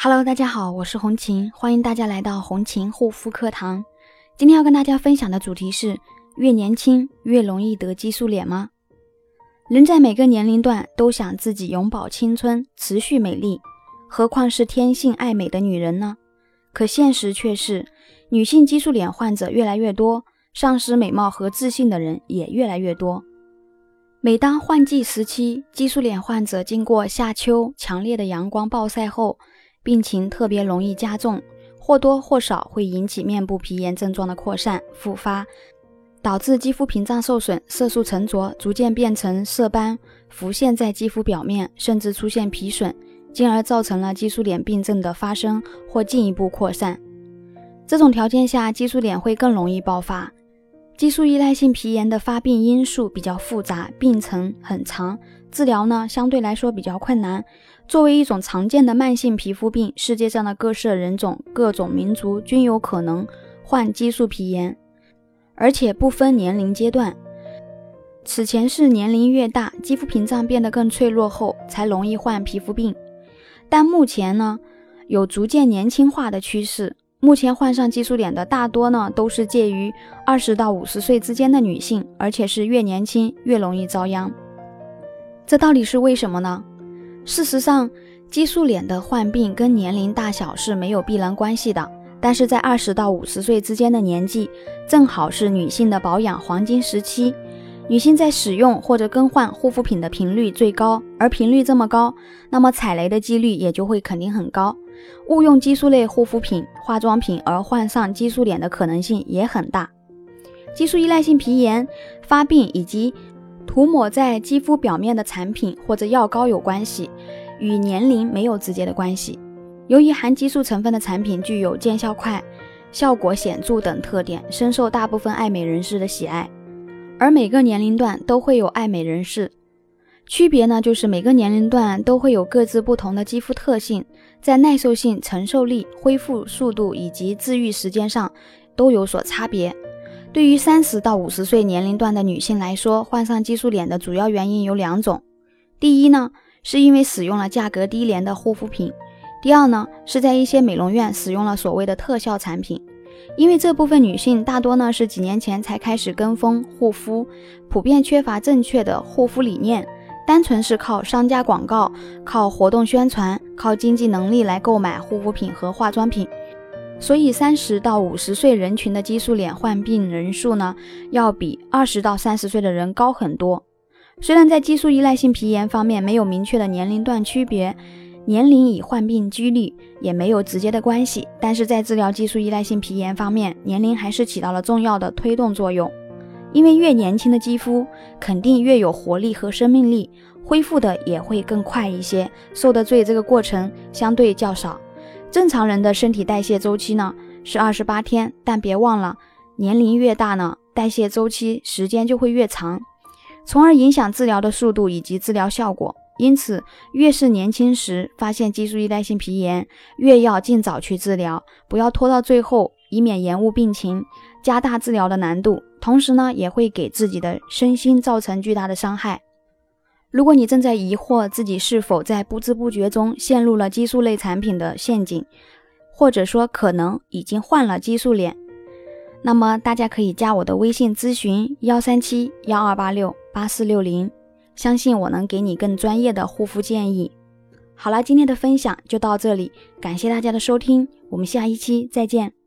Hello，大家好，我是红琴，欢迎大家来到红琴护肤课堂。今天要跟大家分享的主题是：越年轻越容易得激素脸吗？人在每个年龄段都想自己永葆青春、持续美丽，何况是天性爱美的女人呢？可现实却是，女性激素脸患者越来越多，丧失美貌和自信的人也越来越多。每当换季时期，激素脸患者经过夏秋强烈的阳光暴晒后，病情特别容易加重，或多或少会引起面部皮炎症状的扩散复发，导致肌肤屏障受损、色素沉着，逐渐变成色斑，浮现在肌肤表面，甚至出现皮损，进而造成了激素脸病症的发生或进一步扩散。这种条件下，激素脸会更容易爆发。激素依赖性皮炎的发病因素比较复杂，病程很长。治疗呢，相对来说比较困难。作为一种常见的慢性皮肤病，世界上的各色人种、各种民族均有可能患激素皮炎，而且不分年龄阶段。此前是年龄越大，肌肤屏障变得更脆弱后，才容易患皮肤病。但目前呢，有逐渐年轻化的趋势。目前患上激素脸的大多呢，都是介于二十到五十岁之间的女性，而且是越年轻越容易遭殃。这到底是为什么呢？事实上，激素脸的患病跟年龄大小是没有必然关系的。但是在二十到五十岁之间的年纪，正好是女性的保养黄金时期，女性在使用或者更换护肤品的频率最高，而频率这么高，那么踩雷的几率也就会肯定很高。误用激素类护肤品、化妆品而患上激素脸的可能性也很大。激素依赖性皮炎发病以及涂抹在肌肤表面的产品或者药膏有关系，与年龄没有直接的关系。由于含激素成分的产品具有见效快、效果显著等特点，深受大部分爱美人士的喜爱。而每个年龄段都会有爱美人士，区别呢就是每个年龄段都会有各自不同的肌肤特性，在耐受性、承受力、恢复速度以及治愈时间上都有所差别。对于三十到五十岁年龄段的女性来说，患上激素脸的主要原因有两种。第一呢，是因为使用了价格低廉的护肤品；第二呢，是在一些美容院使用了所谓的特效产品。因为这部分女性大多呢是几年前才开始跟风护肤，普遍缺乏正确的护肤理念，单纯是靠商家广告、靠活动宣传、靠经济能力来购买护肤品和化妆品。所以，三十到五十岁人群的激素脸患病人数呢，要比二十到三十岁的人高很多。虽然在激素依赖性皮炎方面没有明确的年龄段区别，年龄与患病几率也没有直接的关系，但是在治疗激素依赖性皮炎方面，年龄还是起到了重要的推动作用。因为越年轻的肌肤肯定越有活力和生命力，恢复的也会更快一些，受的罪这个过程相对较少。正常人的身体代谢周期呢是二十八天，但别忘了，年龄越大呢，代谢周期时间就会越长，从而影响治疗的速度以及治疗效果。因此，越是年轻时发现激素依赖性皮炎，越要尽早去治疗，不要拖到最后，以免延误病情，加大治疗的难度，同时呢，也会给自己的身心造成巨大的伤害。如果你正在疑惑自己是否在不知不觉中陷入了激素类产品的陷阱，或者说可能已经患了激素脸，那么大家可以加我的微信咨询幺三七幺二八六八四六零，相信我能给你更专业的护肤建议。好了，今天的分享就到这里，感谢大家的收听，我们下一期再见。